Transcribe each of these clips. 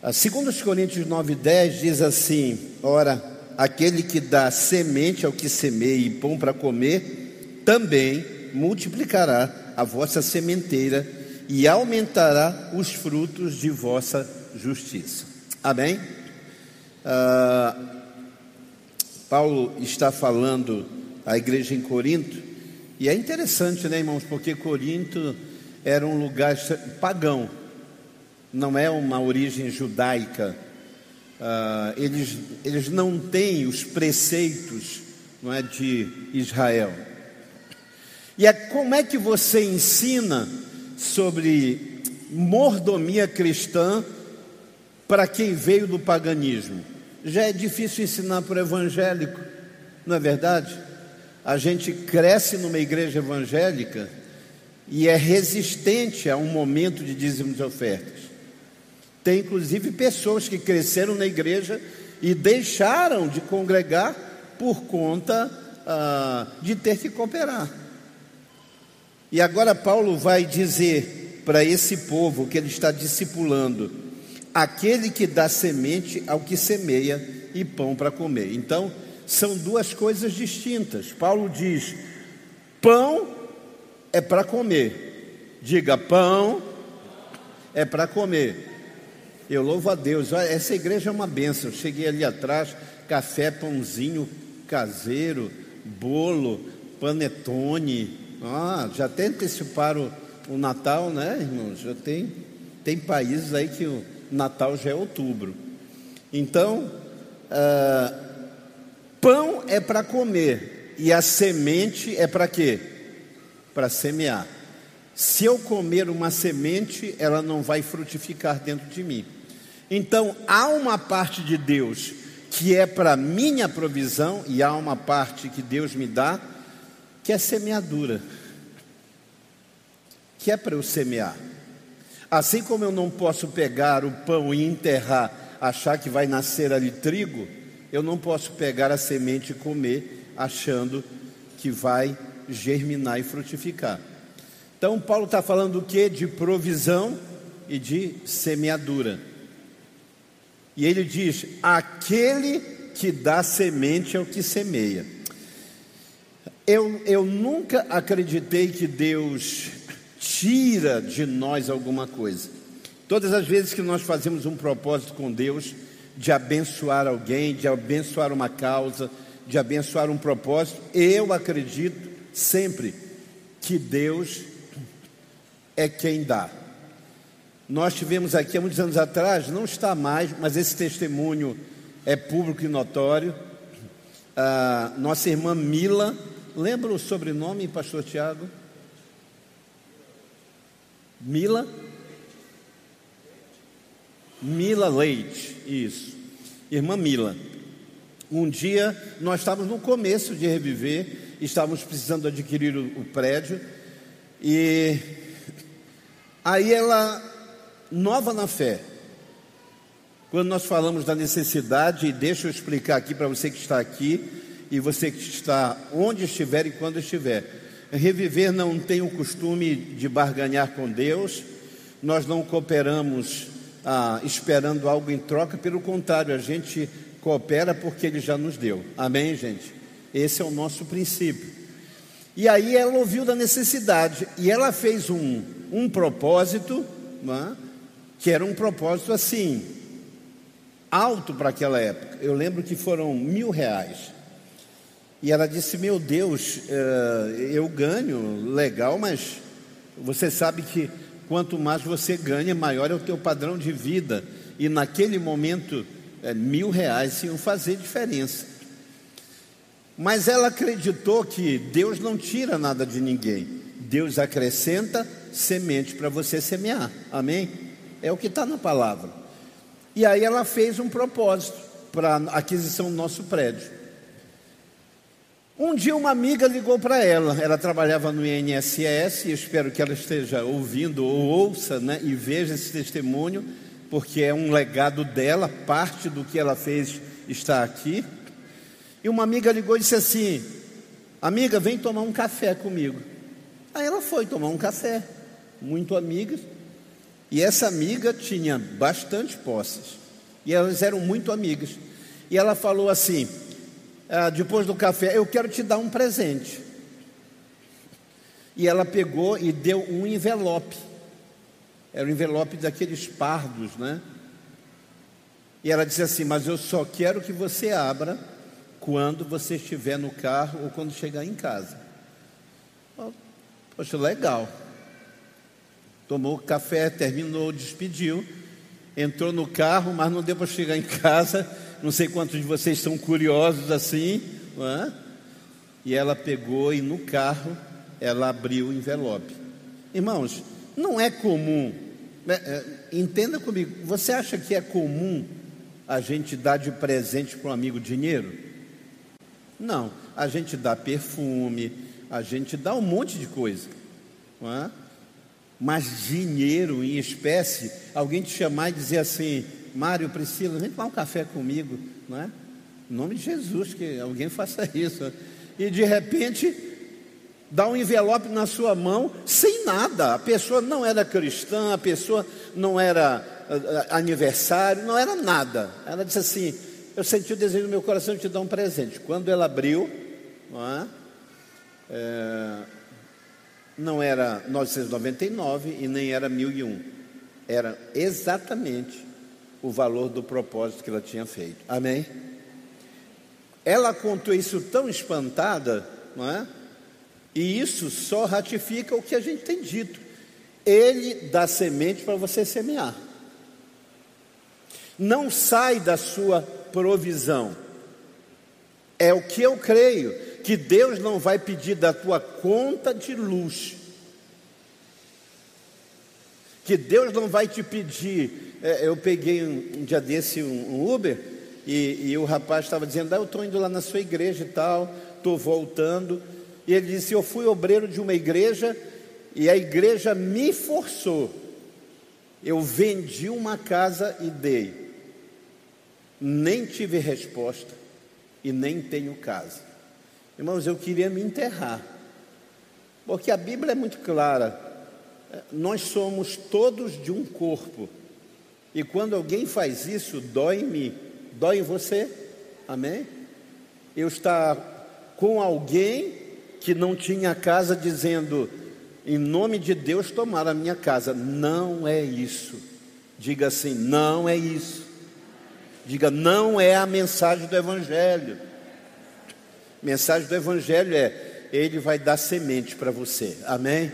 A 2 Coríntios 9,10 diz assim: Ora, aquele que dá semente ao que semeia e pão para comer, também multiplicará a vossa sementeira e aumentará os frutos de vossa justiça. Amém? Ah, Paulo está falando à igreja em Corinto, e é interessante, né, irmãos, porque Corinto era um lugar pagão, não é uma origem judaica. Uh, eles, eles não têm os preceitos não é, de Israel. E é, como é que você ensina sobre mordomia cristã para quem veio do paganismo? Já é difícil ensinar para o evangélico, não é verdade? A gente cresce numa igreja evangélica e é resistente a um momento de dízimos e ofertas. Tem inclusive pessoas que cresceram na igreja e deixaram de congregar por conta ah, de ter que cooperar. E agora Paulo vai dizer para esse povo que ele está discipulando: aquele que dá semente ao que semeia e pão para comer. Então, são duas coisas distintas. Paulo diz: pão é para comer. Diga, pão é para comer. Eu louvo a Deus. Essa igreja é uma benção. Cheguei ali atrás, café, pãozinho caseiro, bolo, panetone. Ah, já até anteciparam o, o Natal, né, irmãos? Já tem, tem países aí que o Natal já é outubro. Então, ah, pão é para comer e a semente é para quê? Para semear. Se eu comer uma semente, ela não vai frutificar dentro de mim. Então, há uma parte de Deus que é para minha provisão e há uma parte que Deus me dá que é semeadura, que é para eu semear. Assim como eu não posso pegar o pão e enterrar, achar que vai nascer ali trigo, eu não posso pegar a semente e comer achando que vai germinar e frutificar. Então, Paulo está falando o que? De provisão e de semeadura. E ele diz: aquele que dá semente é o que semeia. Eu, eu nunca acreditei que Deus tira de nós alguma coisa. Todas as vezes que nós fazemos um propósito com Deus, de abençoar alguém, de abençoar uma causa, de abençoar um propósito, eu acredito sempre que Deus é quem dá. Nós tivemos aqui há muitos anos atrás, não está mais, mas esse testemunho é público e notório. Ah, nossa irmã Mila, lembra o sobrenome, Pastor Tiago? Mila? Mila Leite, isso. Irmã Mila. Um dia nós estávamos no começo de reviver, estávamos precisando adquirir o, o prédio, e aí ela nova na fé. Quando nós falamos da necessidade, e deixa eu explicar aqui para você que está aqui e você que está onde estiver e quando estiver. Reviver não tem o costume de barganhar com Deus, nós não cooperamos ah, esperando algo em troca, pelo contrário, a gente coopera porque Ele já nos deu. Amém, gente? Esse é o nosso princípio. E aí ela ouviu da necessidade e ela fez um, um propósito, não é? Que era um propósito assim, alto para aquela época. Eu lembro que foram mil reais. E ela disse: Meu Deus, eh, eu ganho, legal, mas você sabe que quanto mais você ganha, maior é o teu padrão de vida. E naquele momento, eh, mil reais iam fazer diferença. Mas ela acreditou que Deus não tira nada de ninguém. Deus acrescenta semente para você semear. Amém? É o que está na palavra. E aí ela fez um propósito para a aquisição do nosso prédio. Um dia uma amiga ligou para ela, ela trabalhava no INSS, e espero que ela esteja ouvindo ou ouça né, e veja esse testemunho, porque é um legado dela, parte do que ela fez está aqui. E uma amiga ligou e disse assim: Amiga, vem tomar um café comigo. Aí ela foi tomar um café, muito amigas. E essa amiga tinha bastante posses. E elas eram muito amigas. E ela falou assim: ah, depois do café, eu quero te dar um presente. E ela pegou e deu um envelope. Era um envelope daqueles pardos, né? E ela disse assim: Mas eu só quero que você abra quando você estiver no carro ou quando chegar em casa. Poxa, legal. Tomou café, terminou, despediu, entrou no carro, mas não deu para chegar em casa. Não sei quantos de vocês são curiosos assim, é? E ela pegou e no carro ela abriu o envelope. Irmãos, não é comum. Né, é, entenda comigo. Você acha que é comum a gente dar de presente para um amigo dinheiro? Não. A gente dá perfume, a gente dá um monte de coisa. Não é? Mas dinheiro em espécie, alguém te chamar e dizer assim, Mário, Priscila, vem tomar um café comigo, não é? Em nome de Jesus, que alguém faça isso. E de repente, dá um envelope na sua mão sem nada. A pessoa não era cristã, a pessoa não era aniversário, não era nada. Ela disse assim: Eu senti o desejo no meu coração de te dar um presente. Quando ela abriu, não é? É, não era 999 e nem era 1001. Era exatamente o valor do propósito que ela tinha feito. Amém? Ela contou isso tão espantada, não é? E isso só ratifica o que a gente tem dito. Ele dá semente para você semear. Não sai da sua provisão. É o que eu creio que Deus não vai pedir da tua conta de luz, que Deus não vai te pedir. É, eu peguei um, um, dia desse um, um Uber e, e, o rapaz estava dizendo: ah, Eu estou indo lá na sua igreja e tal, estou voltando. E ele disse: Eu fui obreiro de uma igreja e a igreja me forçou. Eu vendi uma casa e dei. Nem tive resposta e nem tenho casa. Irmãos, eu queria me enterrar, porque a Bíblia é muito clara. Nós somos todos de um corpo, e quando alguém faz isso, dói-me, dói em você, amém? Eu estar com alguém que não tinha casa, dizendo, em nome de Deus, tomar a minha casa. Não é isso. Diga assim: não é isso. Diga, não é a mensagem do Evangelho. Mensagem do Evangelho é: Ele vai dar semente para você, amém?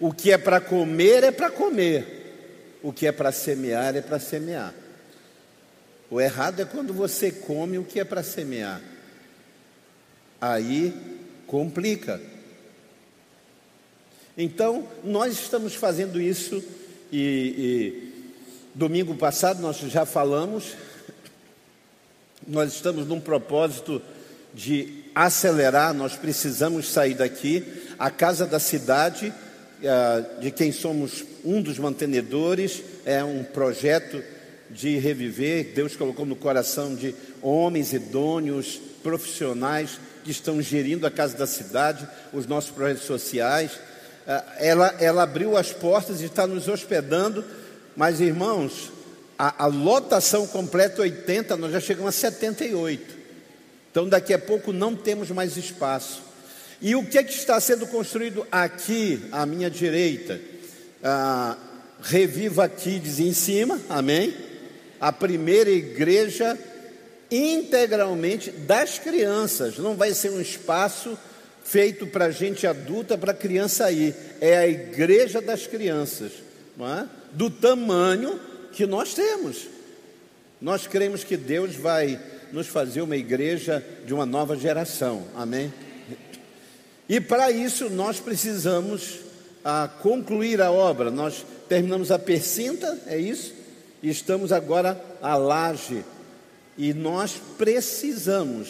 O que é para comer é para comer, o que é para semear é para semear. O errado é quando você come o que é para semear, aí complica. Então, nós estamos fazendo isso e, e domingo passado nós já falamos, nós estamos num propósito de acelerar, nós precisamos sair daqui. A Casa da Cidade, eh, de quem somos um dos mantenedores, é um projeto de reviver. Deus colocou no coração de homens idôneos, profissionais que estão gerindo a Casa da Cidade, os nossos projetos sociais. Eh, ela, ela abriu as portas e está nos hospedando, mas irmãos, a, a lotação completa 80, nós já chegamos a 78. Então, daqui a pouco não temos mais espaço. E o que, é que está sendo construído aqui à minha direita? Ah, Reviva Kids em cima, amém? A primeira igreja integralmente das crianças. Não vai ser um espaço feito para gente adulta, para criança aí. É a igreja das crianças, é? do tamanho que nós temos. Nós cremos que Deus vai nos fazer uma igreja de uma nova geração, amém? E para isso nós precisamos a, concluir a obra. Nós terminamos a percinta, é isso? E estamos agora a laje. E nós precisamos,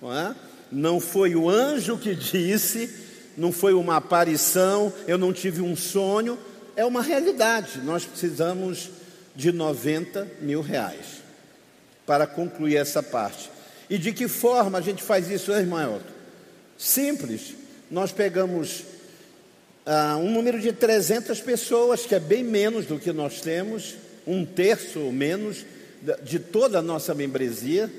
não é? Não foi o anjo que disse, não foi uma aparição, eu não tive um sonho, é uma realidade. Nós precisamos de 90 mil reais para concluir essa parte. E de que forma a gente faz isso, irmão? Simples. Nós pegamos ah, um número de 300 pessoas, que é bem menos do que nós temos, um terço ou menos de toda a nossa membresia,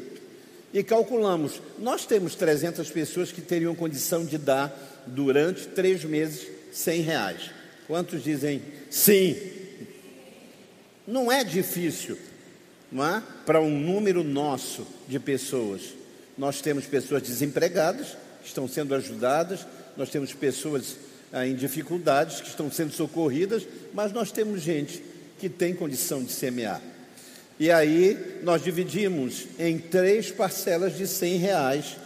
e calculamos, nós temos 300 pessoas que teriam condição de dar durante três meses 100 reais. Quantos dizem sim? Não é difícil, é? Para um número nosso de pessoas. Nós temos pessoas desempregadas, que estão sendo ajudadas, nós temos pessoas ah, em dificuldades, que estão sendo socorridas, mas nós temos gente que tem condição de semear. E aí nós dividimos em três parcelas de 100 reais.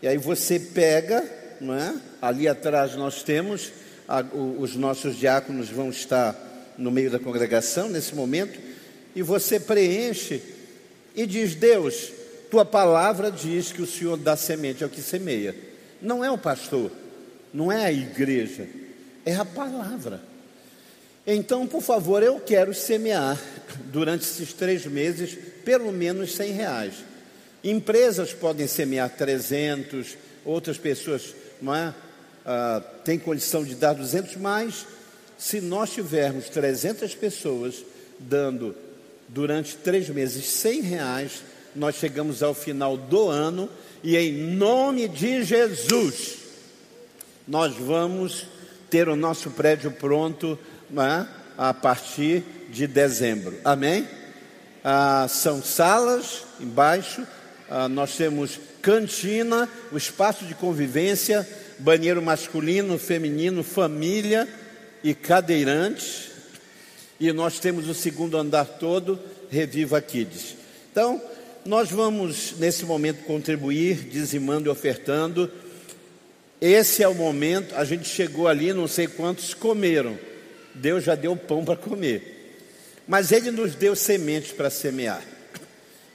E aí você pega, não é? ali atrás nós temos, a, o, os nossos diáconos vão estar no meio da congregação nesse momento, e você preenche e diz: Deus, tua palavra diz que o Senhor dá semente ao que semeia. Não é o pastor, não é a igreja, é a palavra. Então, por favor, eu quero semear durante esses três meses pelo menos 100 reais. Empresas podem semear 300, outras pessoas não é? Ah, têm condição de dar 200, mas se nós tivermos 300 pessoas dando durante três meses 100 reais, nós chegamos ao final do ano e em nome de Jesus, nós vamos ter o nosso prédio pronto né, a partir de dezembro. Amém? Ah, são salas embaixo, ah, nós temos cantina, o espaço de convivência, banheiro masculino, feminino, família e cadeirantes. E nós temos o segundo andar todo, Reviva Kids. Então, nós vamos nesse momento contribuir, dizimando e ofertando. Esse é o momento, a gente chegou ali, não sei quantos comeram. Deus já deu pão para comer. Mas Ele nos deu sementes para semear.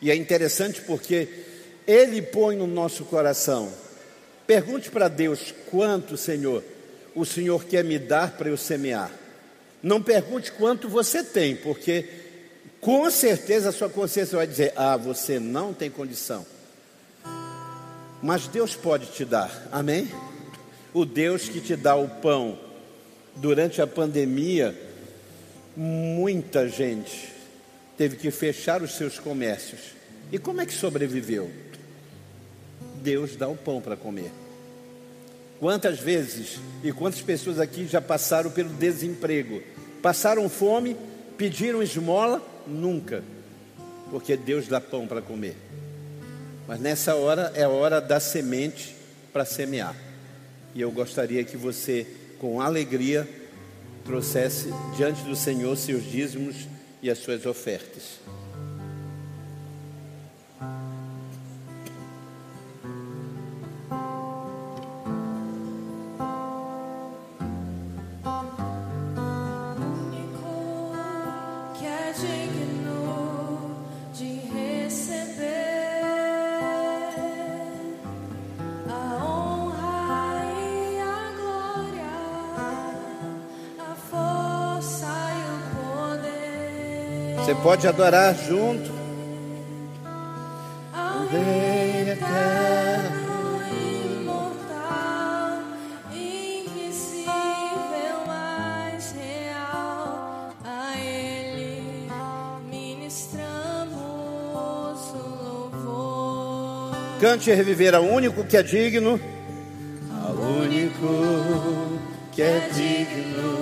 E é interessante porque Ele põe no nosso coração. Pergunte para Deus quanto, Senhor, o Senhor quer me dar para eu semear. Não pergunte quanto você tem, porque com certeza a sua consciência vai dizer: Ah, você não tem condição. Mas Deus pode te dar, amém? O Deus que te dá o pão durante a pandemia, muita gente teve que fechar os seus comércios. E como é que sobreviveu? Deus dá o pão para comer. Quantas vezes e quantas pessoas aqui já passaram pelo desemprego? Passaram fome, pediram esmola? Nunca, porque Deus dá pão para comer. Mas nessa hora é a hora da semente para semear. E eu gostaria que você com alegria, trouxesse diante do Senhor seus dízimos e as suas ofertas. Você pode adorar junto. O Rei eterno, imortal, invisível, mais real, a Ele ministramos o louvor. Cante reviver ao único que é digno, ao único que é digno.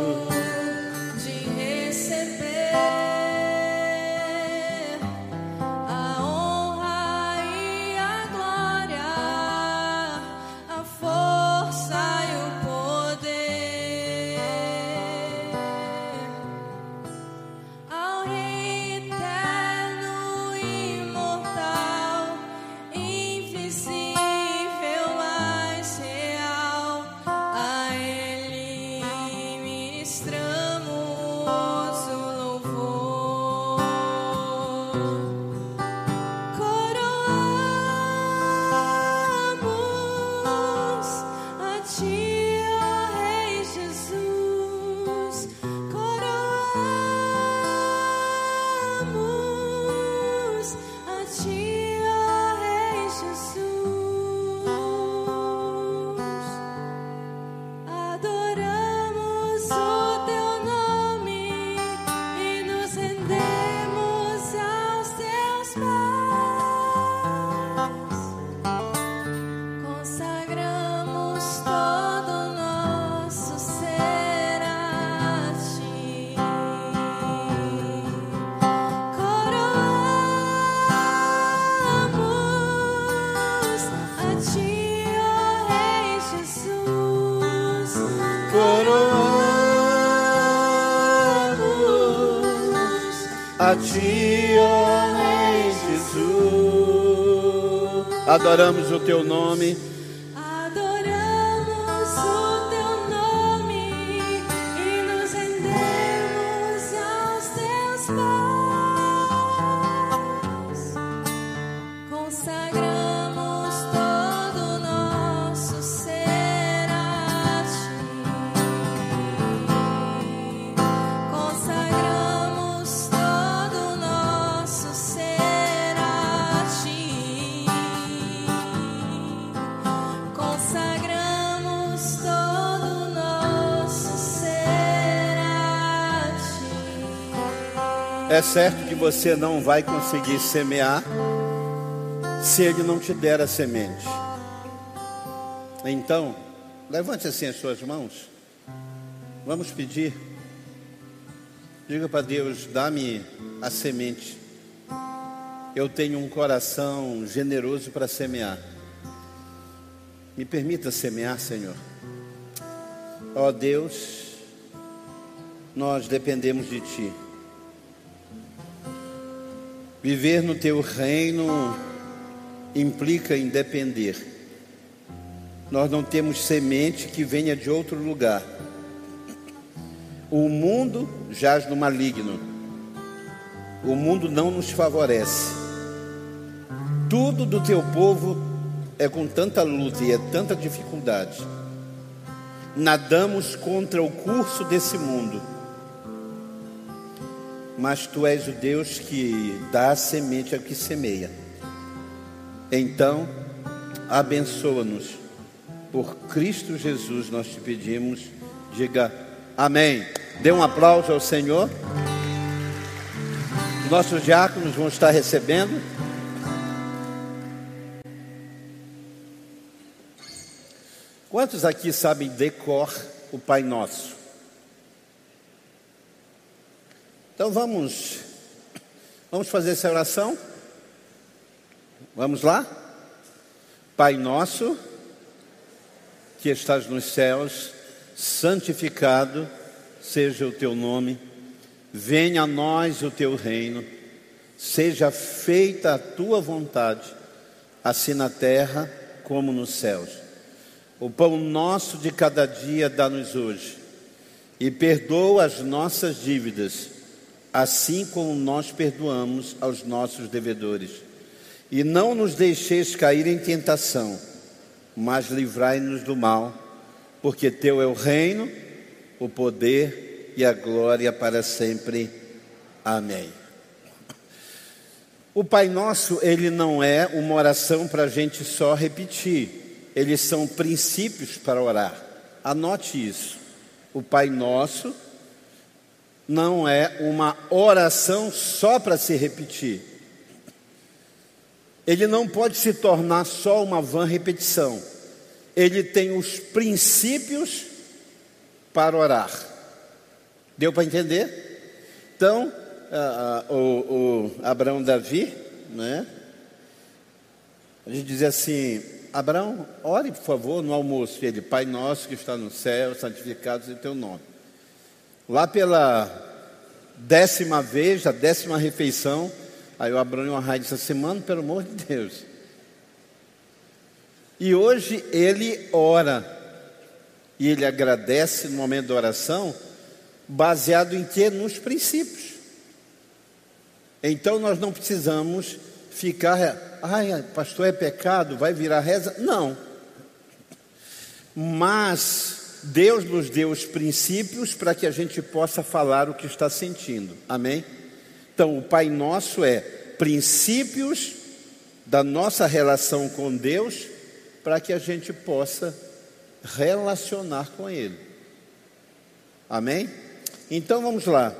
Adoramos o teu nome. É certo que você não vai conseguir semear se ele não te der a semente. Então, levante assim as suas mãos. Vamos pedir. Diga para Deus: dá-me a semente. Eu tenho um coração generoso para semear. Me permita semear, Senhor. Ó Deus, nós dependemos de Ti. Viver no Teu reino implica em depender. Nós não temos semente que venha de outro lugar. O mundo jaz no maligno. O mundo não nos favorece. Tudo do teu povo é com tanta luta e é tanta dificuldade. Nadamos contra o curso desse mundo. Mas tu és o Deus que dá semente a que semeia. Então, abençoa-nos. Por Cristo Jesus nós te pedimos. Diga amém. Dê um aplauso ao Senhor. Os nossos diáconos vão estar recebendo. Quantos aqui sabem decor o Pai Nosso? Então vamos, vamos fazer essa oração. Vamos lá? Pai Nosso, que estás nos céus, santificado seja o teu nome, venha a nós o teu reino, seja feita a tua vontade, assim na terra como nos céus. O pão nosso de cada dia dá-nos hoje, e perdoa as nossas dívidas, assim como nós perdoamos aos nossos devedores. E não nos deixeis cair em tentação, mas livrai-nos do mal, porque teu é o reino, o poder e a glória para sempre. Amém. O Pai Nosso, ele não é uma oração para a gente só repetir, eles são princípios para orar. Anote isso. O Pai Nosso não é uma oração só para se repetir. Ele não pode se tornar só uma vã repetição. Ele tem os princípios para orar. Deu para entender? Então, o, o Abraão Davi, né? A gente dizia assim: Abraão, ore por favor no almoço. Ele, Pai nosso que está no céu, santificado seja o teu nome. Lá pela décima vez, a décima refeição, aí o Abraão e o Arrai disse assim: Mano, pelo amor de Deus. E hoje ele ora. E ele agradece no momento da oração, baseado em que? Nos princípios. Então nós não precisamos ficar, ai, pastor, é pecado, vai virar reza. Não. Mas Deus nos deu os princípios para que a gente possa falar o que está sentindo. Amém? Então, o Pai Nosso é princípios da nossa relação com Deus para que a gente possa relacionar com Ele. Amém? Então vamos lá.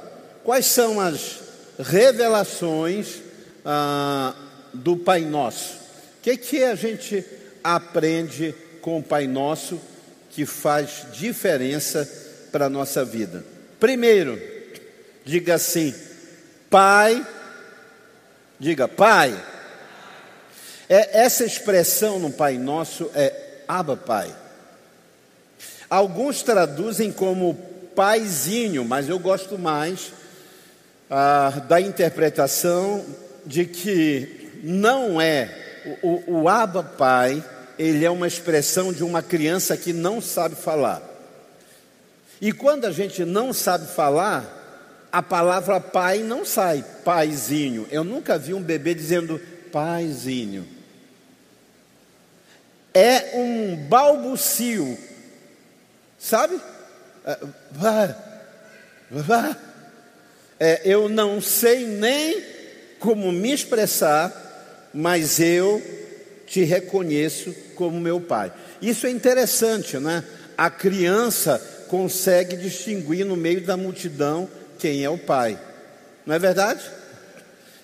Quais são as revelações ah, do Pai Nosso? O que, que a gente aprende com o Pai Nosso que faz diferença para a nossa vida? Primeiro, diga assim: Pai, diga Pai. É, essa expressão no Pai Nosso é Abba Pai. Alguns traduzem como paizinho, mas eu gosto mais ah, da interpretação de que não é o, o Abba Pai, ele é uma expressão de uma criança que não sabe falar. E quando a gente não sabe falar, a palavra pai não sai, paizinho. Eu nunca vi um bebê dizendo paizinho. É um balbucio, sabe? É. É, eu não sei nem como me expressar, mas eu te reconheço como meu pai. Isso é interessante, né? A criança consegue distinguir no meio da multidão quem é o pai. Não é verdade?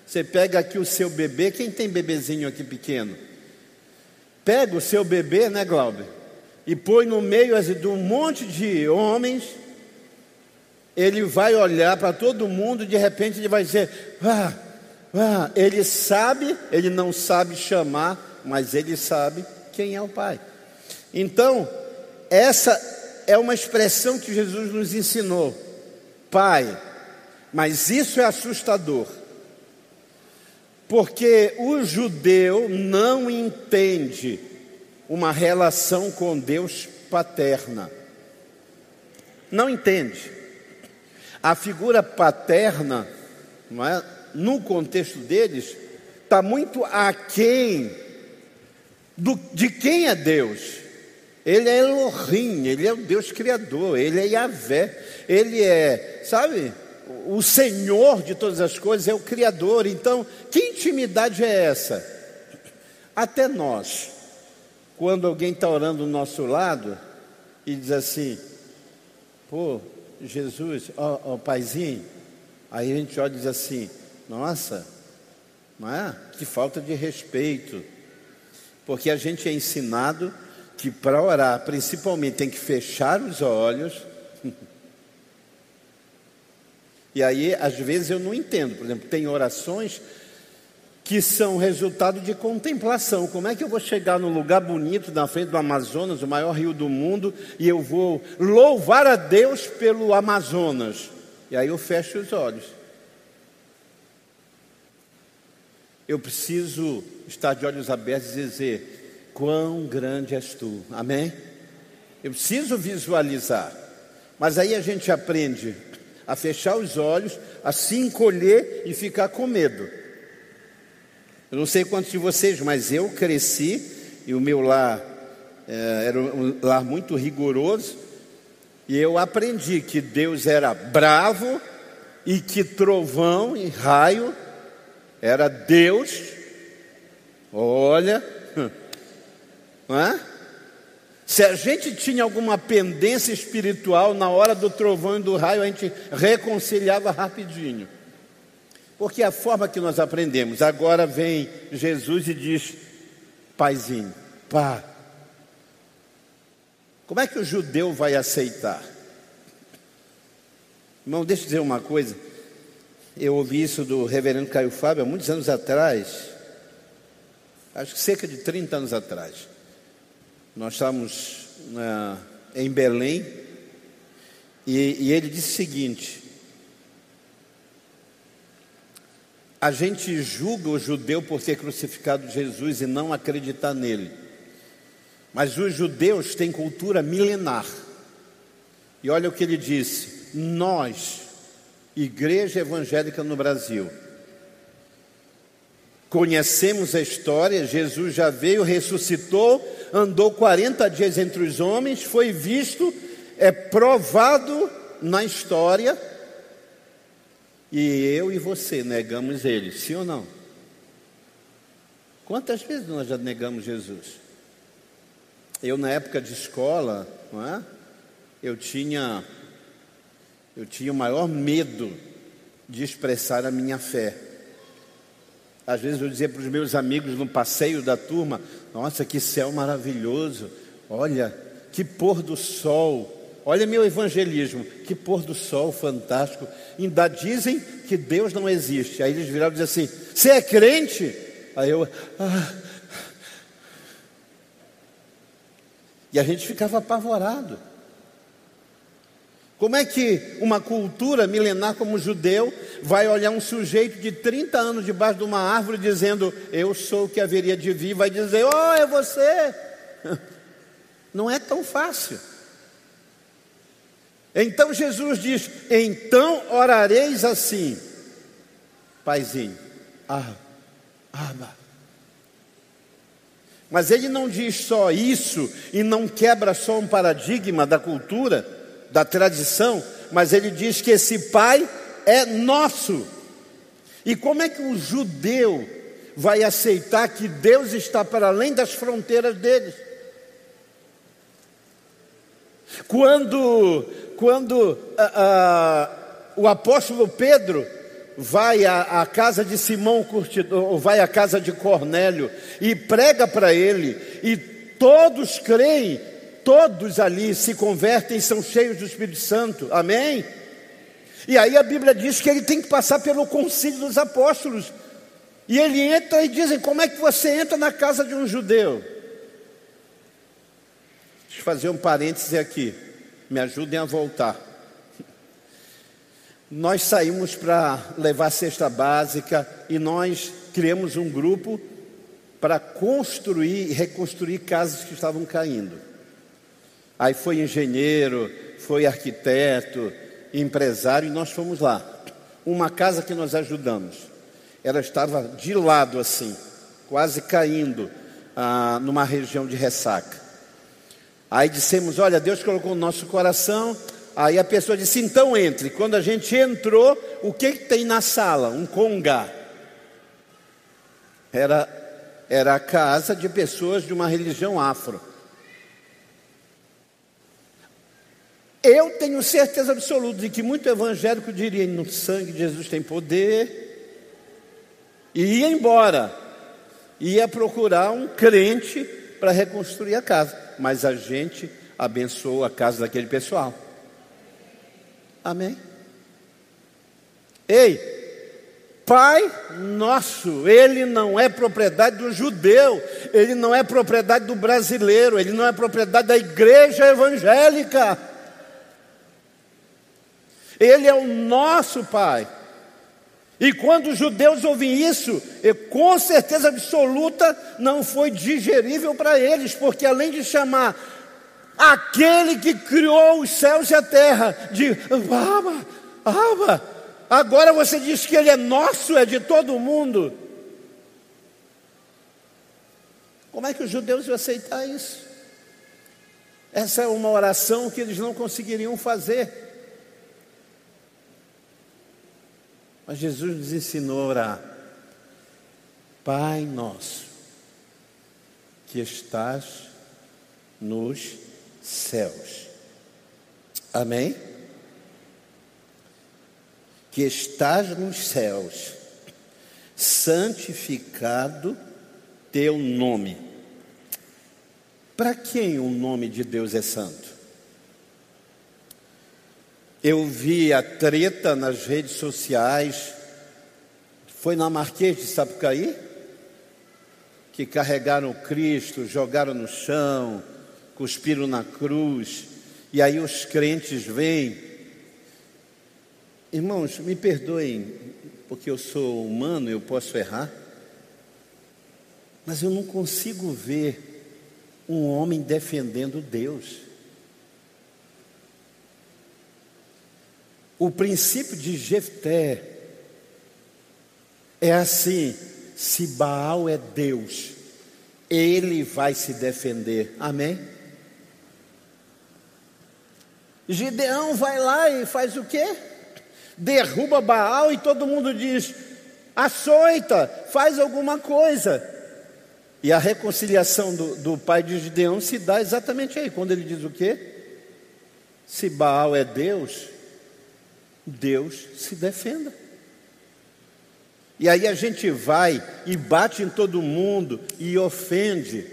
Você pega aqui o seu bebê, quem tem bebezinho aqui pequeno? Pega o seu bebê, né, Glauber? E põe no meio de um monte de homens. Ele vai olhar para todo mundo, de repente ele vai dizer: ah, ah, ele sabe, ele não sabe chamar, mas ele sabe quem é o Pai. Então, essa é uma expressão que Jesus nos ensinou. Pai. Mas isso é assustador. Porque o judeu não entende uma relação com Deus paterna. Não entende. A figura paterna, é? no contexto deles, está muito aquém do, de quem é Deus. Ele é Elohim, ele é o Deus Criador, ele é Yahvé, ele é, sabe, o Senhor de todas as coisas, é o Criador. Então, que intimidade é essa? Até nós, quando alguém está orando do nosso lado e diz assim, pô, Jesus, ó, ó, paizinho, aí a gente olha e diz assim, nossa, não é? Que falta de respeito, porque a gente é ensinado que para orar, principalmente, tem que fechar os olhos. e aí, às vezes, eu não entendo. Por exemplo, tem orações que são resultado de contemplação. Como é que eu vou chegar num lugar bonito na frente do Amazonas, o maior rio do mundo, e eu vou louvar a Deus pelo Amazonas? E aí eu fecho os olhos. Eu preciso estar de olhos abertos e dizer: Quão grande és tu, amém? Eu preciso visualizar, mas aí a gente aprende a fechar os olhos, a se encolher e ficar com medo. Eu não sei quantos de vocês, mas eu cresci e o meu lar é, era um lar muito rigoroso e eu aprendi que Deus era bravo e que trovão e raio era Deus. Olha? Se a gente tinha alguma pendência espiritual na hora do trovão e do raio, a gente reconciliava rapidinho. Porque é a forma que nós aprendemos. Agora vem Jesus e diz: Paizinho, pá. Como é que o judeu vai aceitar? Irmão, deixa eu dizer uma coisa. Eu ouvi isso do reverendo Caio Fábio há muitos anos atrás, acho que cerca de 30 anos atrás. Nós estávamos né, em Belém e, e ele disse o seguinte: a gente julga o judeu por ter crucificado Jesus e não acreditar nele. Mas os judeus têm cultura milenar. E olha o que ele disse: nós, igreja evangélica no Brasil, conhecemos a história, Jesus já veio, ressuscitou, andou 40 dias entre os homens, foi visto, é provado na história, e eu e você negamos ele, sim ou não? Quantas vezes nós já negamos Jesus? Eu, na época de escola, não é? eu tinha, eu tinha o maior medo de expressar a minha fé. Às vezes eu dizia para os meus amigos no passeio da turma: Nossa, que céu maravilhoso! Olha, que pôr do sol! Olha meu evangelismo, que pôr do sol fantástico! Ainda dizem que Deus não existe. Aí eles viraram e diziam assim: Você é crente? Aí eu. Ah. E a gente ficava apavorado. Como é que uma cultura milenar como o judeu vai olhar um sujeito de 30 anos debaixo de uma árvore dizendo, Eu sou o que haveria de vir, vai dizer, Oh, é você. Não é tão fácil. Então Jesus diz: Então orareis assim, Paizinho, ah, Abba. Mas ele não diz só isso e não quebra só um paradigma da cultura, da tradição, mas ele diz que esse Pai é nosso. E como é que um judeu vai aceitar que Deus está para além das fronteiras deles? Quando, quando ah, ah, o apóstolo Pedro vai à, à, casa de Simão Curtidor, vai à casa de Cornélio e prega para ele, e todos creem, todos ali se convertem, são cheios do Espírito Santo, amém? E aí a Bíblia diz que ele tem que passar pelo concílio dos apóstolos, e ele entra e dizem: Como é que você entra na casa de um judeu? Deixa eu fazer um parêntese aqui, me ajudem a voltar. Nós saímos para levar cesta básica e nós criamos um grupo para construir e reconstruir casas que estavam caindo. Aí foi engenheiro, foi arquiteto, empresário e nós fomos lá. Uma casa que nós ajudamos, ela estava de lado assim, quase caindo ah, numa região de ressaca. Aí dissemos: Olha, Deus colocou no nosso coração Aí a pessoa disse: então entre. Quando a gente entrou, o que, que tem na sala? Um congá. Era, era a casa de pessoas de uma religião afro. Eu tenho certeza absoluta de que muito evangélico diria: no sangue de Jesus tem poder. E ia embora. Ia procurar um crente para reconstruir a casa. Mas a gente abençoou a casa daquele pessoal. Amém? Ei, Pai nosso, ele não é propriedade do judeu, ele não é propriedade do brasileiro, ele não é propriedade da igreja evangélica. Ele é o nosso Pai. E quando os judeus ouvem isso, com certeza absoluta não foi digerível para eles, porque além de chamar aquele que criou os céus e a terra, de Abba, Abba. Agora você diz que ele é nosso, é de todo mundo. Como é que os judeus iam aceitar isso? Essa é uma oração que eles não conseguiriam fazer. Mas Jesus nos ensinou a orar. Pai nosso, que estás nos céus. Amém? Que estás nos céus, santificado teu nome. Para quem o nome de Deus é santo? Eu vi a treta nas redes sociais, foi na Marquês de Sapucaí, que carregaram Cristo, jogaram no chão, cuspiram na cruz, e aí os crentes vêm. Irmãos, me perdoem, porque eu sou humano, eu posso errar, mas eu não consigo ver um homem defendendo Deus. O princípio de Jefté é assim: se Baal é Deus, ele vai se defender. Amém? Gideão vai lá e faz o quê? Derruba Baal e todo mundo diz: açoita, faz alguma coisa. E a reconciliação do, do pai de Gideão se dá exatamente aí, quando ele diz o quê? Se Baal é Deus, Deus se defenda. E aí a gente vai e bate em todo mundo e ofende.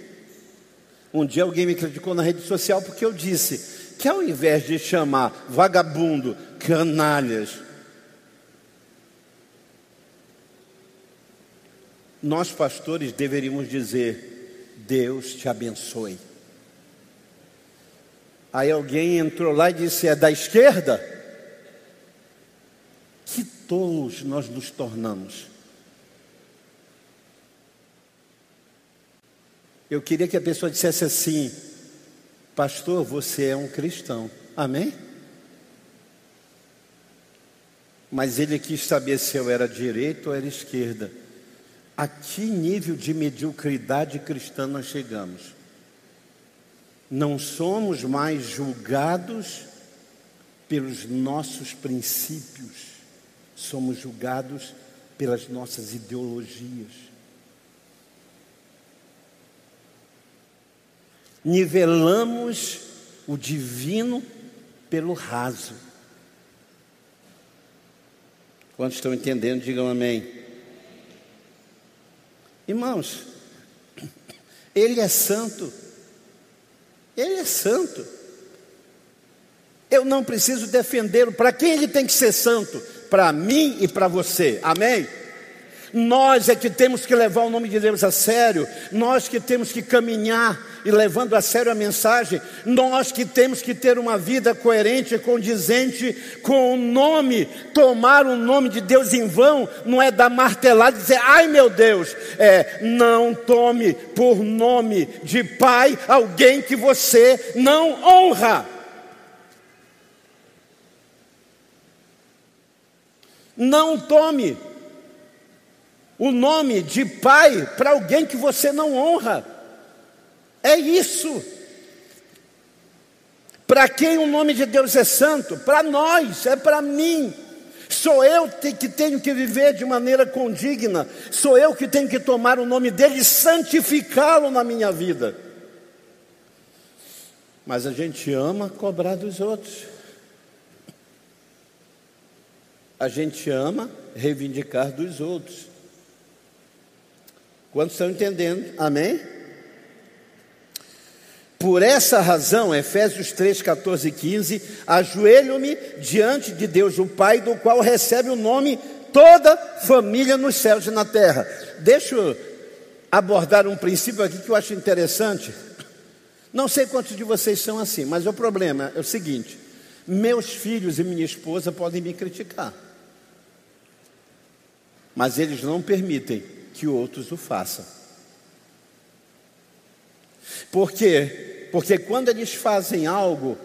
Um dia alguém me criticou na rede social porque eu disse: que ao invés de chamar vagabundo, canalhas, nós pastores deveríamos dizer: Deus te abençoe. Aí alguém entrou lá e disse: É da esquerda? Tolos nós nos tornamos. Eu queria que a pessoa dissesse assim: Pastor, você é um cristão. Amém? Mas ele quis saber se eu era direita ou era esquerda. A que nível de mediocridade cristã nós chegamos? Não somos mais julgados pelos nossos princípios, somos julgados pelas nossas ideologias. Nivelamos o divino pelo raso. Quantos estão entendendo, digam amém. Irmãos, Ele é santo, Ele é santo. Eu não preciso defendê-lo. Para quem ele tem que ser santo? Para mim e para você. Amém? Nós é que temos que levar o nome de Deus a sério, nós que temos que caminhar e levando a sério a mensagem, nós que temos que ter uma vida coerente, condizente com o nome, tomar o nome de Deus em vão, não é dar martelada e dizer, ai meu Deus, é, não tome por nome de pai alguém que você não honra. Não tome o nome de pai para alguém que você não honra. É isso. Para quem o nome de Deus é santo? Para nós, é para mim. Sou eu que tenho que viver de maneira condigna. Sou eu que tenho que tomar o nome dele e santificá-lo na minha vida. Mas a gente ama cobrar dos outros. A gente ama reivindicar dos outros. Quantos estão entendendo? Amém? Por essa razão, Efésios 3, 14 e 15, ajoelho-me diante de Deus, o Pai, do qual recebe o nome toda família nos céus e na terra. Deixa eu abordar um princípio aqui que eu acho interessante. Não sei quantos de vocês são assim, mas o problema é o seguinte: meus filhos e minha esposa podem me criticar, mas eles não permitem que outros o façam. Por quê? Porque quando eles fazem algo,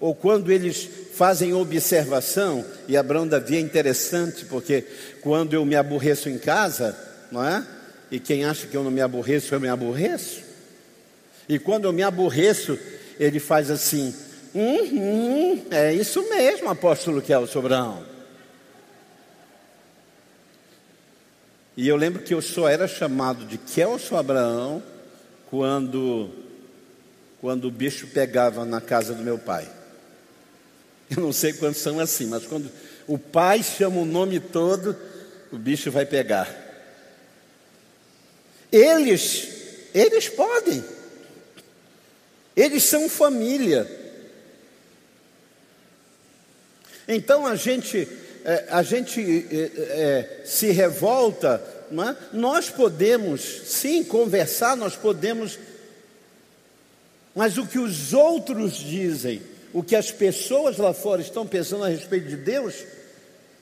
ou quando eles fazem observação, e Abraão Davi é interessante, porque quando eu me aborreço em casa, não é? E quem acha que eu não me aborreço, eu me aborreço. E quando eu me aborreço, ele faz assim: hum, é isso mesmo, apóstolo Kelso Abraão. E eu lembro que eu só era chamado de Kelso Abraão quando, quando o bicho pegava na casa do meu pai. Eu não sei quantos são assim, mas quando o pai chama o nome todo, o bicho vai pegar. Eles, eles podem. Eles são família. Então a gente é, a gente é, é, se revolta, é? nós podemos sim conversar, nós podemos, mas o que os outros dizem, o que as pessoas lá fora estão pensando a respeito de Deus,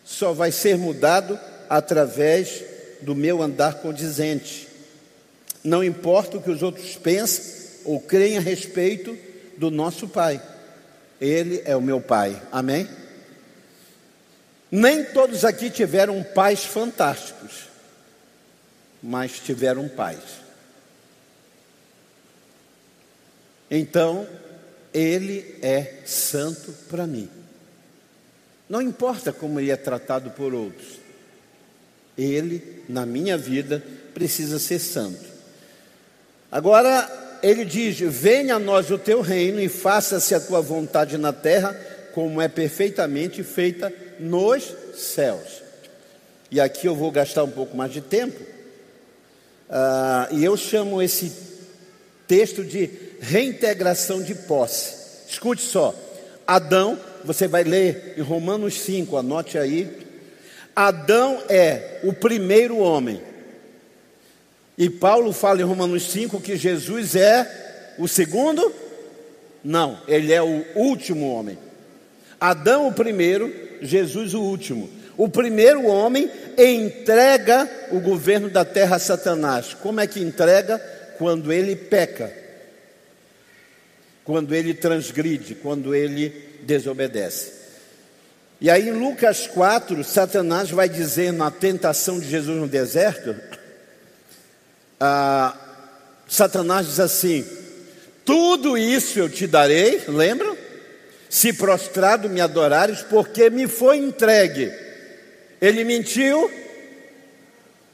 só vai ser mudado através do meu andar condizente. Não importa o que os outros pensem ou creem a respeito do nosso Pai, Ele é o meu Pai, amém? Nem todos aqui tiveram pais fantásticos, mas tiveram pais. Então, ele é santo para mim. Não importa como ele é tratado por outros, ele, na minha vida, precisa ser santo. Agora, ele diz: Venha a nós o teu reino e faça-se a tua vontade na terra, como é perfeitamente feita nos céus. E aqui eu vou gastar um pouco mais de tempo, uh, e eu chamo esse texto de reintegração de posse. Escute só: Adão, você vai ler em Romanos 5, anote aí. Adão é o primeiro homem. E Paulo fala em Romanos 5 que Jesus é o segundo Não, ele é o último homem. Adão o primeiro, Jesus o último. O primeiro homem entrega o governo da terra a Satanás. Como é que entrega? Quando ele peca, quando ele transgride, quando ele desobedece. E aí em Lucas 4, Satanás vai dizer na tentação de Jesus no deserto, ah, Satanás diz assim: Tudo isso eu te darei, lembram? Se prostrado me adorares, porque me foi entregue ele mentiu?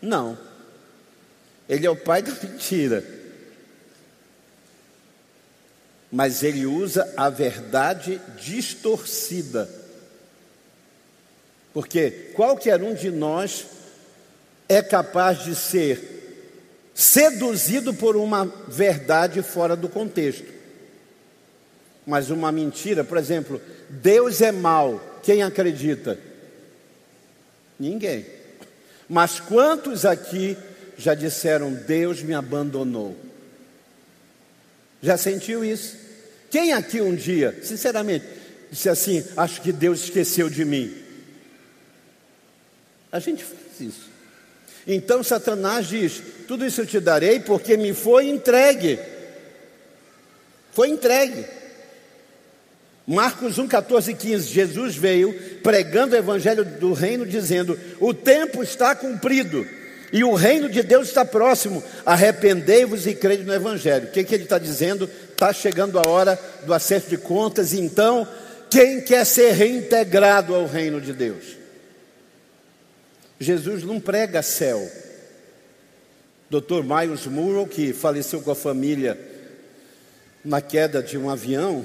Não. Ele é o pai da mentira. Mas ele usa a verdade distorcida. Porque qualquer um de nós é capaz de ser seduzido por uma verdade fora do contexto. Mas uma mentira, por exemplo, Deus é mau, quem acredita? Ninguém. Mas quantos aqui já disseram: Deus me abandonou? Já sentiu isso? Quem aqui um dia, sinceramente, disse assim: Acho que Deus esqueceu de mim? A gente faz isso. Então Satanás diz: Tudo isso eu te darei porque me foi entregue. Foi entregue. Marcos 1, 14 e 15, Jesus veio pregando o evangelho do reino, dizendo: O tempo está cumprido e o reino de Deus está próximo. Arrependei-vos e crede no evangelho. O que, que ele está dizendo? Está chegando a hora do acerto de contas, então, quem quer ser reintegrado ao reino de Deus? Jesus não prega céu. Dr. Miles Murrow, que faleceu com a família na queda de um avião,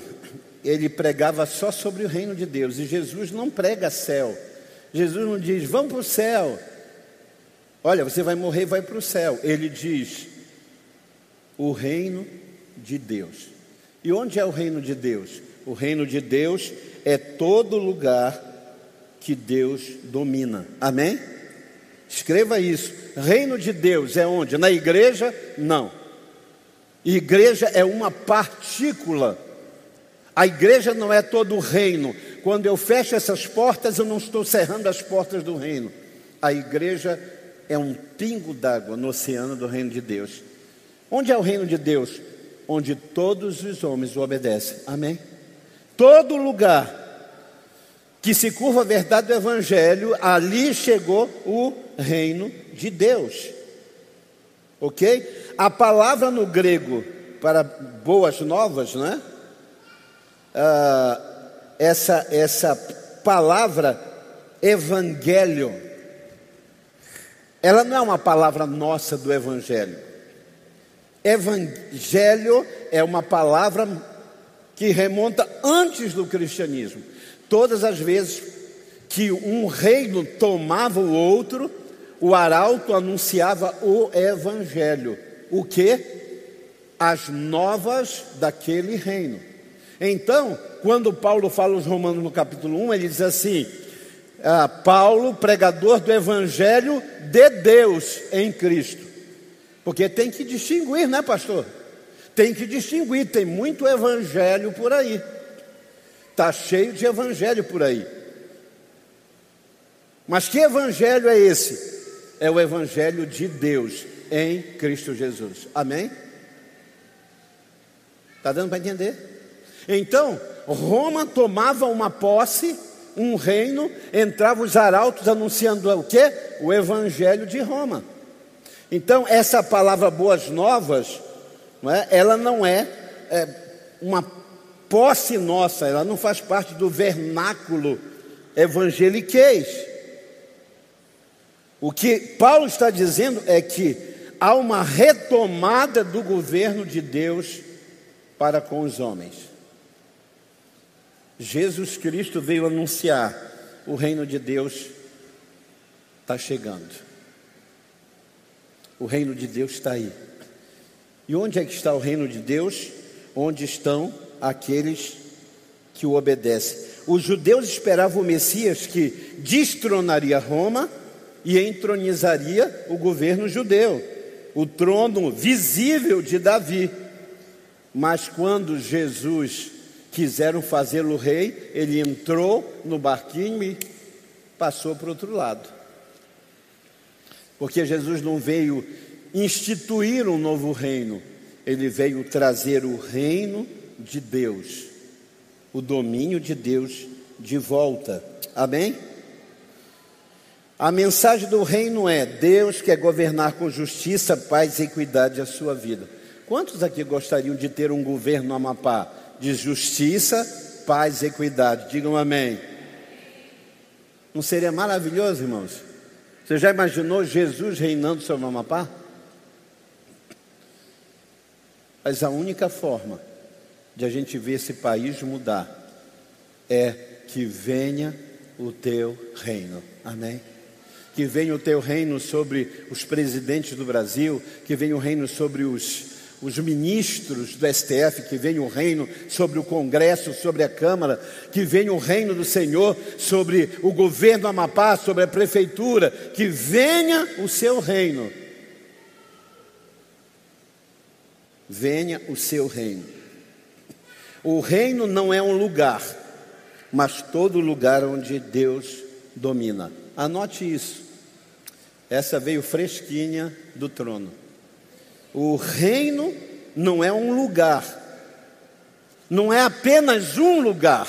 ele pregava só sobre o reino de Deus. E Jesus não prega céu. Jesus não diz, vamos para o céu. Olha, você vai morrer vai para o céu. Ele diz, o reino de Deus. E onde é o reino de Deus? O reino de Deus é todo lugar que Deus domina. Amém? Escreva isso. Reino de Deus é onde? Na igreja? Não. Igreja é uma partícula a igreja não é todo o reino. Quando eu fecho essas portas, eu não estou cerrando as portas do reino. A igreja é um pingo d'água no oceano do reino de Deus. Onde é o reino de Deus? Onde todos os homens o obedecem. Amém? Todo lugar que se curva a verdade do Evangelho, ali chegou o reino de Deus. Ok? A palavra no grego para boas novas, não uh, essa, essa palavra evangelho, ela não é uma palavra nossa do evangelho. Evangelho é uma palavra que remonta antes do cristianismo. Todas as vezes que um reino tomava o outro, o arauto anunciava o evangelho. O que? As novas daquele reino. Então, quando Paulo fala aos Romanos no capítulo 1, ele diz assim: ah, Paulo, pregador do Evangelho de Deus em Cristo. Porque tem que distinguir, né, pastor? Tem que distinguir, tem muito evangelho por aí. Está cheio de evangelho por aí. Mas que evangelho é esse? É o evangelho de Deus em Cristo Jesus. Amém? Está dando para entender? Então, Roma tomava uma posse, um reino, entravam os arautos anunciando o quê? O evangelho de Roma. Então, essa palavra boas novas, não é? ela não é, é uma posse nossa, ela não faz parte do vernáculo evangeliquez. O que Paulo está dizendo é que há uma retomada do governo de Deus para com os homens. Jesus Cristo veio anunciar: o reino de Deus está chegando. O reino de Deus está aí. E onde é que está o reino de Deus? Onde estão aqueles que o obedecem. Os judeus esperavam o Messias que destronaria Roma e entronizaria o governo judeu, o trono visível de Davi. Mas quando Jesus quiseram fazê-lo rei, ele entrou no barquinho e passou para o outro lado. Porque Jesus não veio instituir um novo reino, ele veio trazer o reino de Deus, o domínio de Deus de volta. Amém? A mensagem do reino é: Deus quer governar com justiça, paz e equidade a sua vida. Quantos aqui gostariam de ter um governo no Amapá de justiça, paz e equidade? Digam amém. Não seria maravilhoso, irmãos? Você já imaginou Jesus reinando sobre o Amapá? Mas a única forma de a gente ver esse país mudar é que venha o teu reino. Amém? Que venha o teu reino sobre os presidentes do Brasil, que venha o reino sobre os, os ministros do STF, que venha o reino sobre o Congresso, sobre a Câmara, que venha o reino do Senhor sobre o governo Amapá, sobre a prefeitura, que venha o seu reino. Venha o seu reino. O reino não é um lugar, mas todo lugar onde Deus domina. Anote isso. Essa veio fresquinha do trono. O reino não é um lugar, não é apenas um lugar.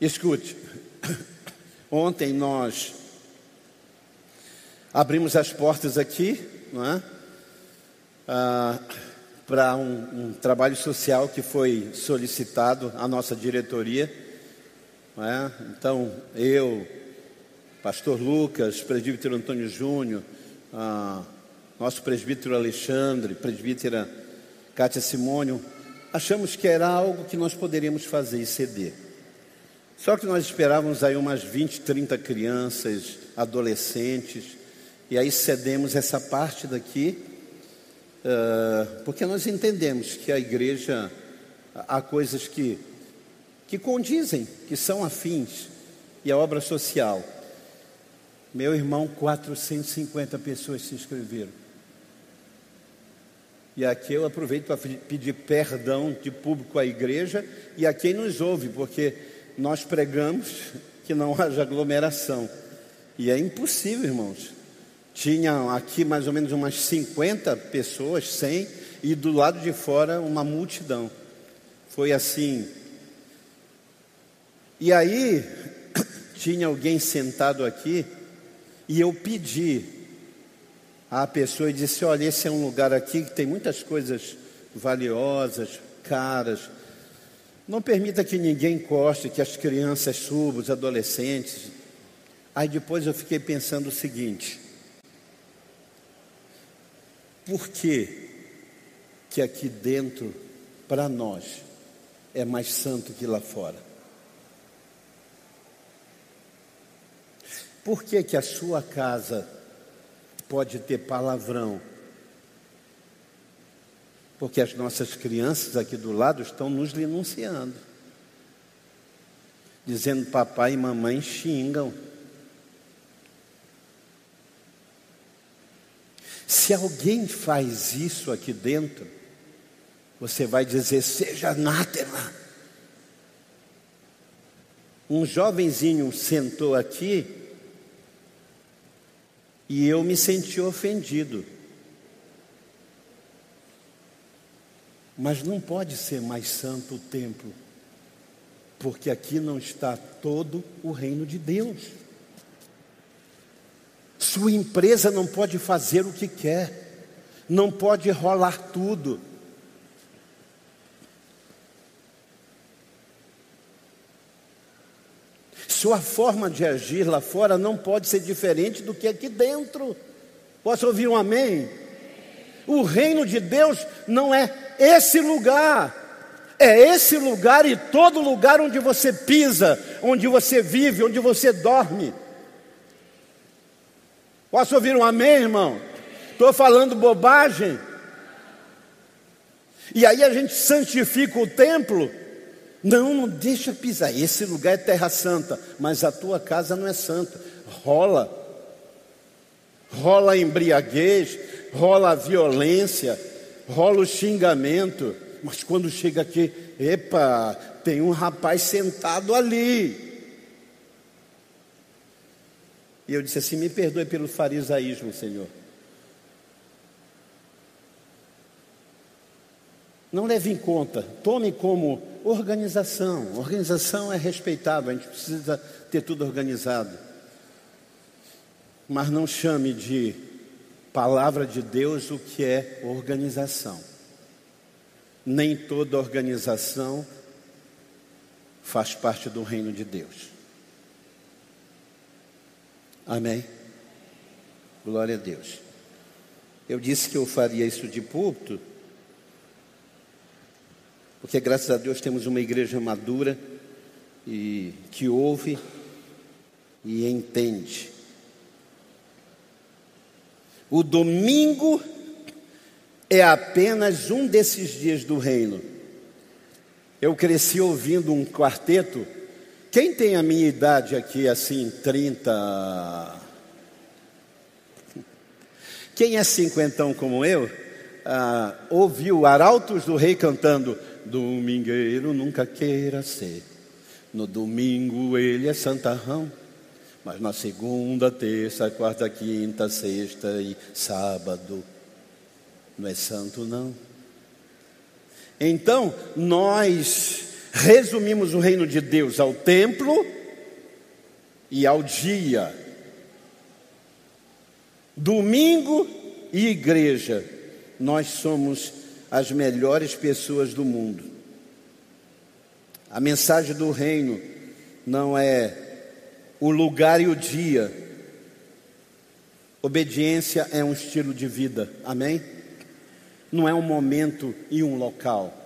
Escute, ontem nós abrimos as portas aqui, não é? Ah, para um, um, trabalho social que foi solicitado à nossa diretoria. É? Então, eu, pastor Lucas, presbítero Antônio Júnior, ah, nosso presbítero Alexandre, presbítera Cátia Simônio, achamos que era algo que nós poderíamos fazer e ceder. Só que nós esperávamos aí umas 20, 30 crianças, adolescentes, e aí cedemos essa parte daqui Uh, porque nós entendemos que a igreja há coisas que, que condizem, que são afins, e a obra social. Meu irmão, 450 pessoas se inscreveram. E aqui eu aproveito para pedir perdão de público à igreja e a quem nos ouve, porque nós pregamos que não haja aglomeração. E é impossível, irmãos. Tinha aqui mais ou menos umas 50 pessoas, 100, e do lado de fora uma multidão. Foi assim. E aí, tinha alguém sentado aqui, e eu pedi à pessoa e disse: Olha, esse é um lugar aqui que tem muitas coisas valiosas, caras. Não permita que ninguém encoste, que as crianças subam, os adolescentes. Aí depois eu fiquei pensando o seguinte: por que, que aqui dentro, para nós, é mais santo que lá fora? Por que, que a sua casa pode ter palavrão? Porque as nossas crianças aqui do lado estão nos denunciando, dizendo papai e mamãe xingam. Se alguém faz isso aqui dentro, você vai dizer: seja anátema. Um jovenzinho sentou aqui e eu me senti ofendido. Mas não pode ser mais santo o templo, porque aqui não está todo o reino de Deus. Sua empresa não pode fazer o que quer, não pode rolar tudo. Sua forma de agir lá fora não pode ser diferente do que aqui dentro. Posso ouvir um amém? O reino de Deus não é esse lugar, é esse lugar e todo lugar onde você pisa, onde você vive, onde você dorme. Posso ouvir um amém, irmão? Estou falando bobagem. E aí a gente santifica o templo. Não, não deixa pisar. Esse lugar é terra santa, mas a tua casa não é santa. Rola. Rola embriaguez, rola violência, rola o xingamento, Mas quando chega aqui, epa, tem um rapaz sentado ali. E eu disse assim: me perdoe pelo farisaísmo, Senhor. Não leve em conta, tome como organização. Organização é respeitável, a gente precisa ter tudo organizado. Mas não chame de palavra de Deus o que é organização. Nem toda organização faz parte do reino de Deus. Amém? Glória a Deus. Eu disse que eu faria isso de púlpito, porque graças a Deus temos uma igreja madura e que ouve e entende. O domingo é apenas um desses dias do reino. Eu cresci ouvindo um quarteto quem tem a minha idade aqui, assim, 30. Quem é cinquentão como eu, ah, ouviu Arautos do Rei cantando: Domingueiro nunca queira ser. No domingo ele é santarrão, mas na segunda, terça, quarta, quinta, sexta e sábado não é santo, não. Então, nós resumimos o reino de Deus ao templo e ao dia. Domingo e igreja, nós somos as melhores pessoas do mundo. A mensagem do reino não é o lugar e o dia. Obediência é um estilo de vida, amém? Não é um momento e um local.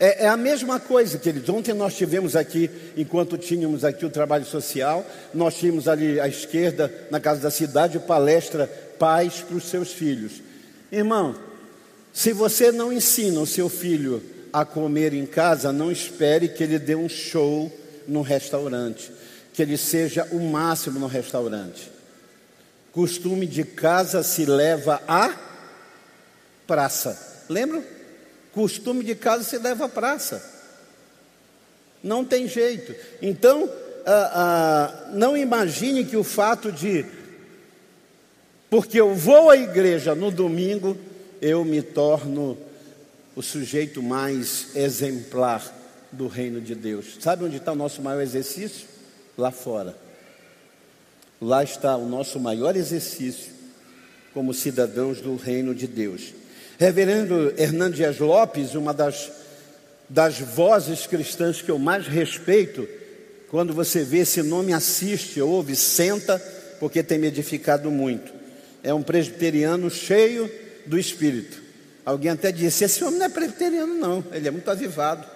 É, é, a mesma coisa, queridos. Ontem nós tivemos aqui, enquanto tínhamos aqui o trabalho social, nós tínhamos ali à esquerda, na Casa da Cidade, palestra Pais para os seus filhos. Irmão, se você não ensina o seu filho a comer em casa, não espere que ele dê um show no restaurante, que ele seja o máximo no restaurante. Costume de casa se leva à praça. Lembra? Costume de casa se leva à praça. Não tem jeito. Então, ah, ah, não imagine que o fato de, porque eu vou à igreja no domingo, eu me torno o sujeito mais exemplar do reino de Deus. Sabe onde está o nosso maior exercício? Lá fora. Lá está o nosso maior exercício como cidadãos do reino de Deus. Reverendo Hernandes Lopes, uma das, das vozes cristãs que eu mais respeito, quando você vê esse nome, assiste, ouve, senta, porque tem me edificado muito. É um presbiteriano cheio do Espírito. Alguém até disse: esse homem não é presbiteriano, não, ele é muito avivado.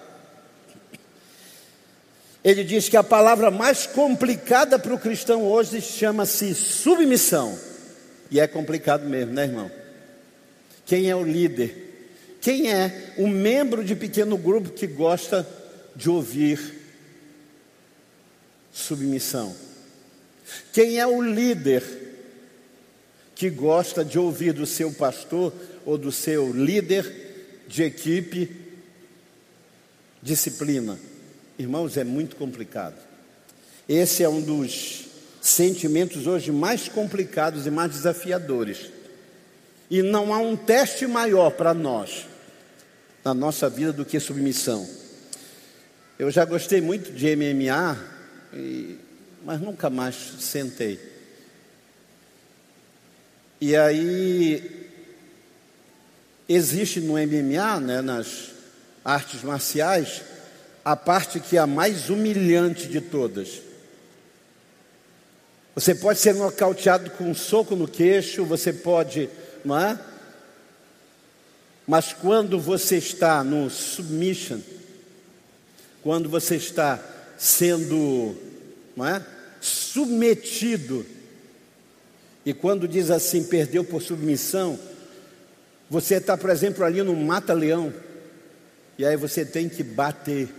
Ele diz que a palavra mais complicada para o cristão hoje chama-se submissão. E é complicado mesmo, né, irmão? Quem é o líder? Quem é o membro de pequeno grupo que gosta de ouvir submissão? Quem é o líder que gosta de ouvir do seu pastor ou do seu líder de equipe disciplina? Irmãos, é muito complicado. Esse é um dos sentimentos hoje mais complicados e mais desafiadores. E não há um teste maior para nós na nossa vida do que submissão. Eu já gostei muito de MMA, mas nunca mais sentei. E aí existe no MMA, né, nas artes marciais, a parte que é a mais humilhante de todas. Você pode ser nocauteado com um soco no queixo, você pode não é? Mas quando você está no submission, quando você está sendo, não é? Submetido, e quando diz assim, perdeu por submissão, você está, por exemplo, ali no mata-leão, e aí você tem que bater.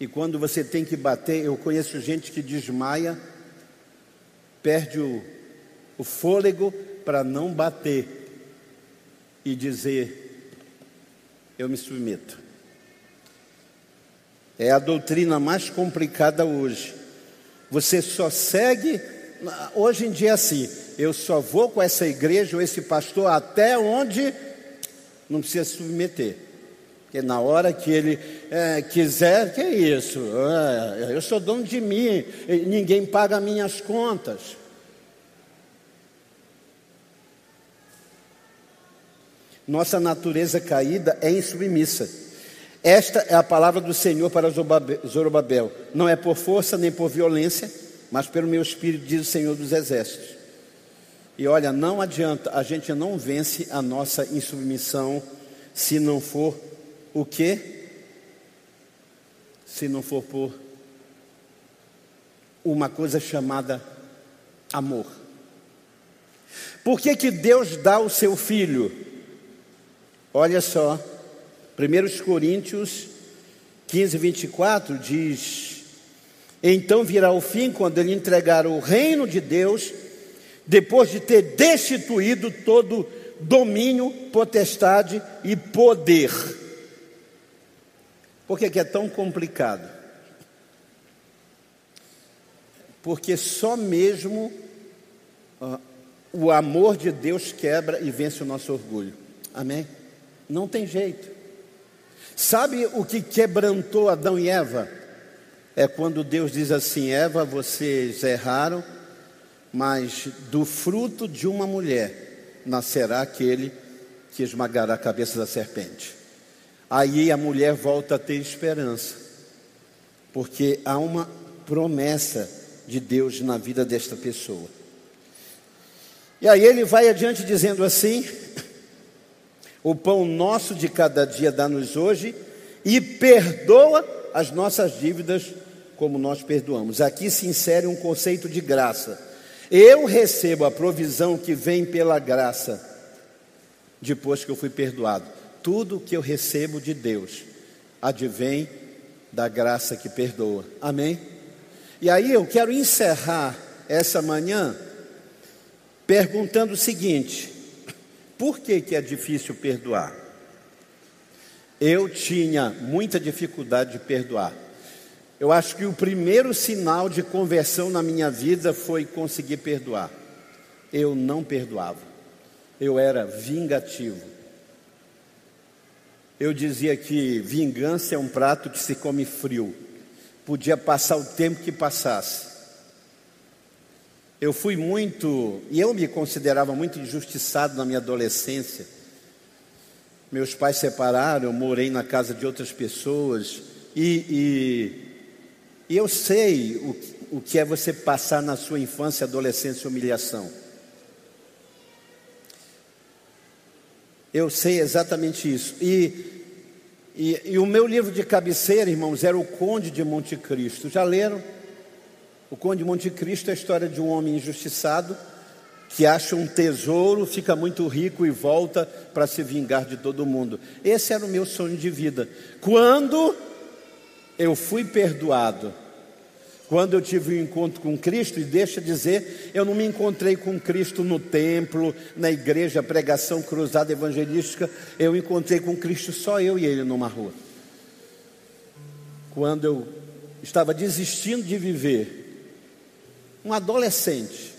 E quando você tem que bater, eu conheço gente que desmaia, perde o, o fôlego, para não bater e dizer: eu me submeto. É a doutrina mais complicada hoje. Você só segue, hoje em dia é assim, eu só vou com essa igreja ou esse pastor até onde não precisa se submeter. Porque na hora que ele é, quiser, que é isso? É, eu sou dono de mim, ninguém paga minhas contas. Nossa natureza caída é insubmissa. Esta é a palavra do Senhor para Zorobabel. Não é por força nem por violência, mas pelo meu espírito, diz o Senhor dos Exércitos. E olha, não adianta, a gente não vence a nossa insubmissão se não for o quê? Se não for por uma coisa chamada amor. Por que, que Deus dá o seu filho? Olha só, 1 Coríntios 15, 24 diz: Então virá o fim quando ele entregar o reino de Deus, depois de ter destituído todo domínio, potestade e poder. Por que, é tão complicado? Porque só mesmo uh, o amor de Deus quebra e vence o nosso orgulho. Amém? Não tem jeito. Sabe o que quebrantou Adão e Eva? É quando Deus diz assim: Eva, vocês erraram, mas do fruto de uma mulher nascerá aquele que esmagará a cabeça da serpente. Aí a mulher volta a ter esperança, porque há uma promessa de Deus na vida desta pessoa. E aí ele vai adiante dizendo assim: o pão nosso de cada dia dá-nos hoje e perdoa as nossas dívidas como nós perdoamos. Aqui se insere um conceito de graça. Eu recebo a provisão que vem pela graça depois que eu fui perdoado. Tudo que eu recebo de Deus advém da graça que perdoa. Amém? E aí eu quero encerrar essa manhã perguntando o seguinte: por que, que é difícil perdoar? Eu tinha muita dificuldade de perdoar. Eu acho que o primeiro sinal de conversão na minha vida foi conseguir perdoar. Eu não perdoava. Eu era vingativo. Eu dizia que vingança é um prato que se come frio. Podia passar o tempo que passasse. Eu fui muito, e eu me considerava muito injustiçado na minha adolescência. Meus pais separaram, eu morei na casa de outras pessoas, e, e, e eu sei o, o que é você passar na sua infância adolescência humilhação. Eu sei exatamente isso. E, e, e, o meu livro de cabeceira, irmãos, era O Conde de Monte Cristo. Já leram? O Conde Monte Cristo é a história de um homem injustiçado que acha um tesouro, fica muito rico e volta para se vingar de todo mundo. Esse era o meu sonho de vida. Quando eu fui perdoado, quando eu tive um encontro com Cristo, e deixa dizer, eu não me encontrei com Cristo no templo, na igreja, pregação cruzada evangelística, eu encontrei com Cristo só eu e ele numa rua. Quando eu estava desistindo de viver, um adolescente.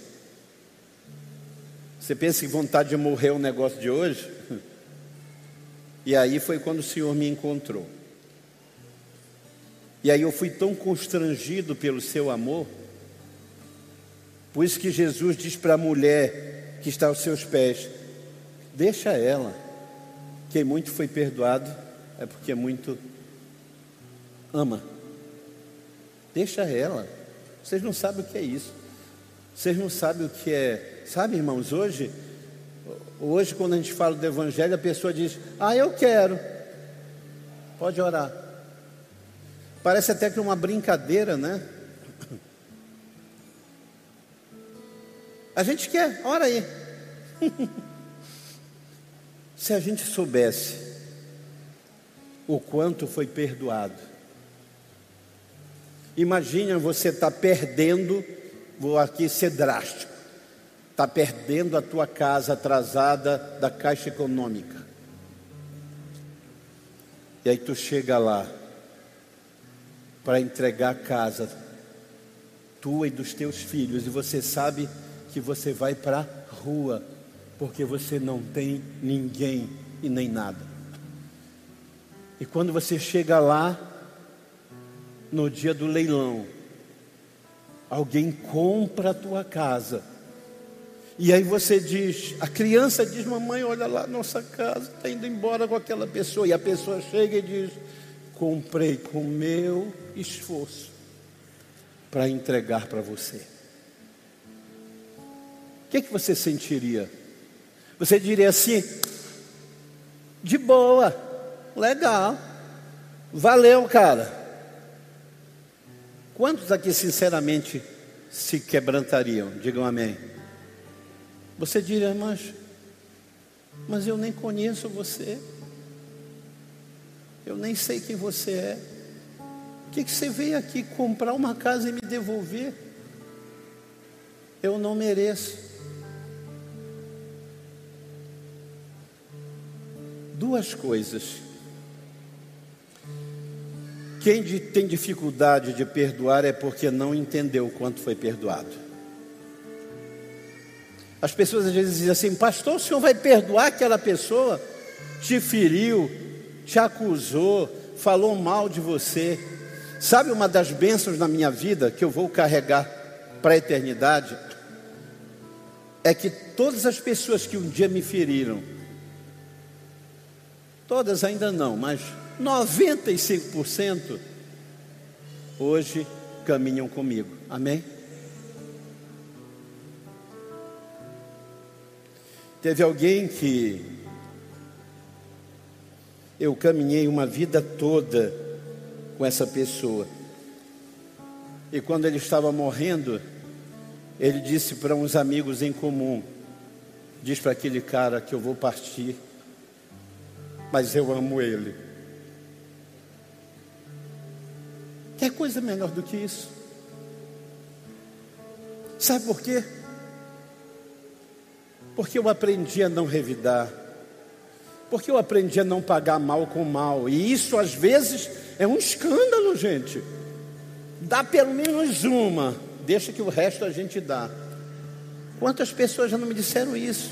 Você pensa que vontade de morrer é um negócio de hoje? E aí foi quando o Senhor me encontrou. E aí eu fui tão constrangido pelo seu amor. Por isso que Jesus diz para a mulher que está aos seus pés: Deixa ela. Quem muito foi perdoado é porque muito ama. Deixa ela. Vocês não sabem o que é isso. Vocês não sabem o que é. Sabe, irmãos, hoje, hoje quando a gente fala do Evangelho, a pessoa diz: Ah, eu quero. Pode orar. Parece até que uma brincadeira, né? A gente quer, ora aí. Se a gente soubesse o quanto foi perdoado, Imagina você estar tá perdendo, vou aqui ser drástico, está perdendo a tua casa atrasada da Caixa Econômica. E aí tu chega lá para entregar a casa tua e dos teus filhos e você sabe que você vai para a rua porque você não tem ninguém e nem nada. E quando você chega lá no dia do leilão, alguém compra a tua casa. E aí você diz, a criança diz, mamãe, olha lá, nossa casa está indo embora com aquela pessoa. E a pessoa chega e diz, comprei com meu esforço para entregar para você. O que, que você sentiria? Você diria assim, de boa, legal, valeu, cara. Quantos aqui, sinceramente, se quebrantariam? Digam amém. Você diria, mas, mas eu nem conheço você. Eu nem sei quem você é. O que, que você veio aqui comprar uma casa e me devolver? Eu não mereço. Duas coisas quem tem dificuldade de perdoar é porque não entendeu quanto foi perdoado. As pessoas às vezes dizem assim: Pastor, o senhor vai perdoar aquela pessoa? Te feriu, te acusou, falou mal de você. Sabe uma das bênçãos na minha vida que eu vou carregar para a eternidade? É que todas as pessoas que um dia me feriram, todas ainda não, mas 95% hoje caminham comigo. Amém? Teve alguém que eu caminhei uma vida toda com essa pessoa. E quando ele estava morrendo, ele disse para uns amigos em comum: Diz para aquele cara que eu vou partir, mas eu amo ele. Quer coisa melhor do que isso? Sabe por quê? Porque eu aprendi a não revidar. Porque eu aprendi a não pagar mal com mal. E isso às vezes é um escândalo, gente. Dá pelo menos uma, deixa que o resto a gente dá. Quantas pessoas já não me disseram isso?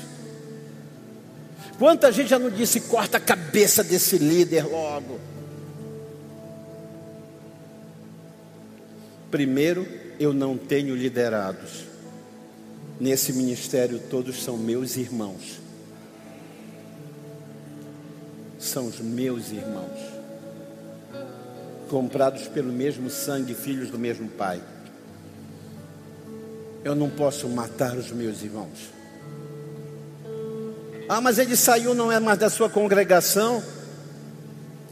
Quanta gente já não disse, corta a cabeça desse líder logo? Primeiro, eu não tenho liderados. Nesse ministério, todos são meus irmãos. São os meus irmãos, comprados pelo mesmo sangue, filhos do mesmo Pai. Eu não posso matar os meus irmãos. Ah, mas ele saiu, não é mais da sua congregação.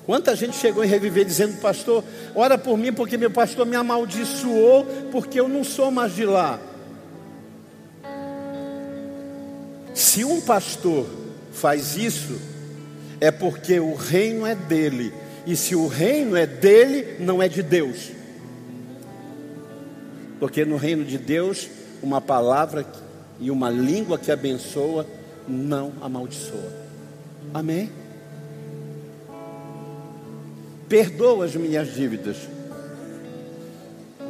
Quanta gente chegou em reviver dizendo, pastor, ora por mim porque meu pastor me amaldiçoou porque eu não sou mais de lá. Se um pastor faz isso, é porque o reino é dele. E se o reino é dele, não é de Deus. Porque no reino de Deus, uma palavra e uma língua que abençoa não amaldiçoa. Amém? perdoa as minhas dívidas.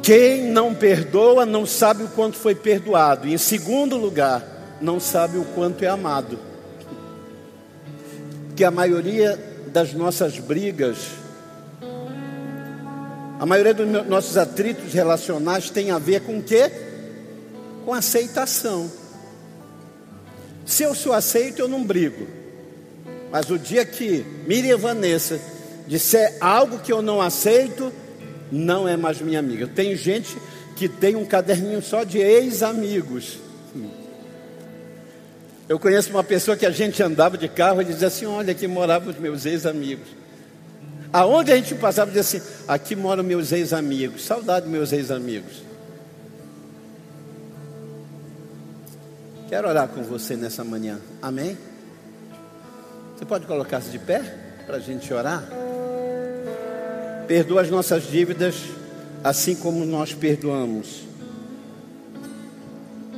Quem não perdoa não sabe o quanto foi perdoado. E em segundo lugar, não sabe o quanto é amado. Que a maioria das nossas brigas, a maioria dos nossos atritos relacionais tem a ver com o quê? Com aceitação. Se eu sou aceito, eu não brigo. Mas o dia que Miriam Vanessa disser algo que eu não aceito, não é mais minha amiga. Tem gente que tem um caderninho só de ex-amigos. Eu conheço uma pessoa que a gente andava de carro e dizia assim: Olha, aqui moravam os meus ex-amigos. Aonde a gente passava, dizia assim: Aqui moram meus ex-amigos. Saudade dos meus ex-amigos. Quero orar com você nessa manhã. Amém? Você pode colocar-se de pé para a gente orar? Perdoa as nossas dívidas, assim como nós perdoamos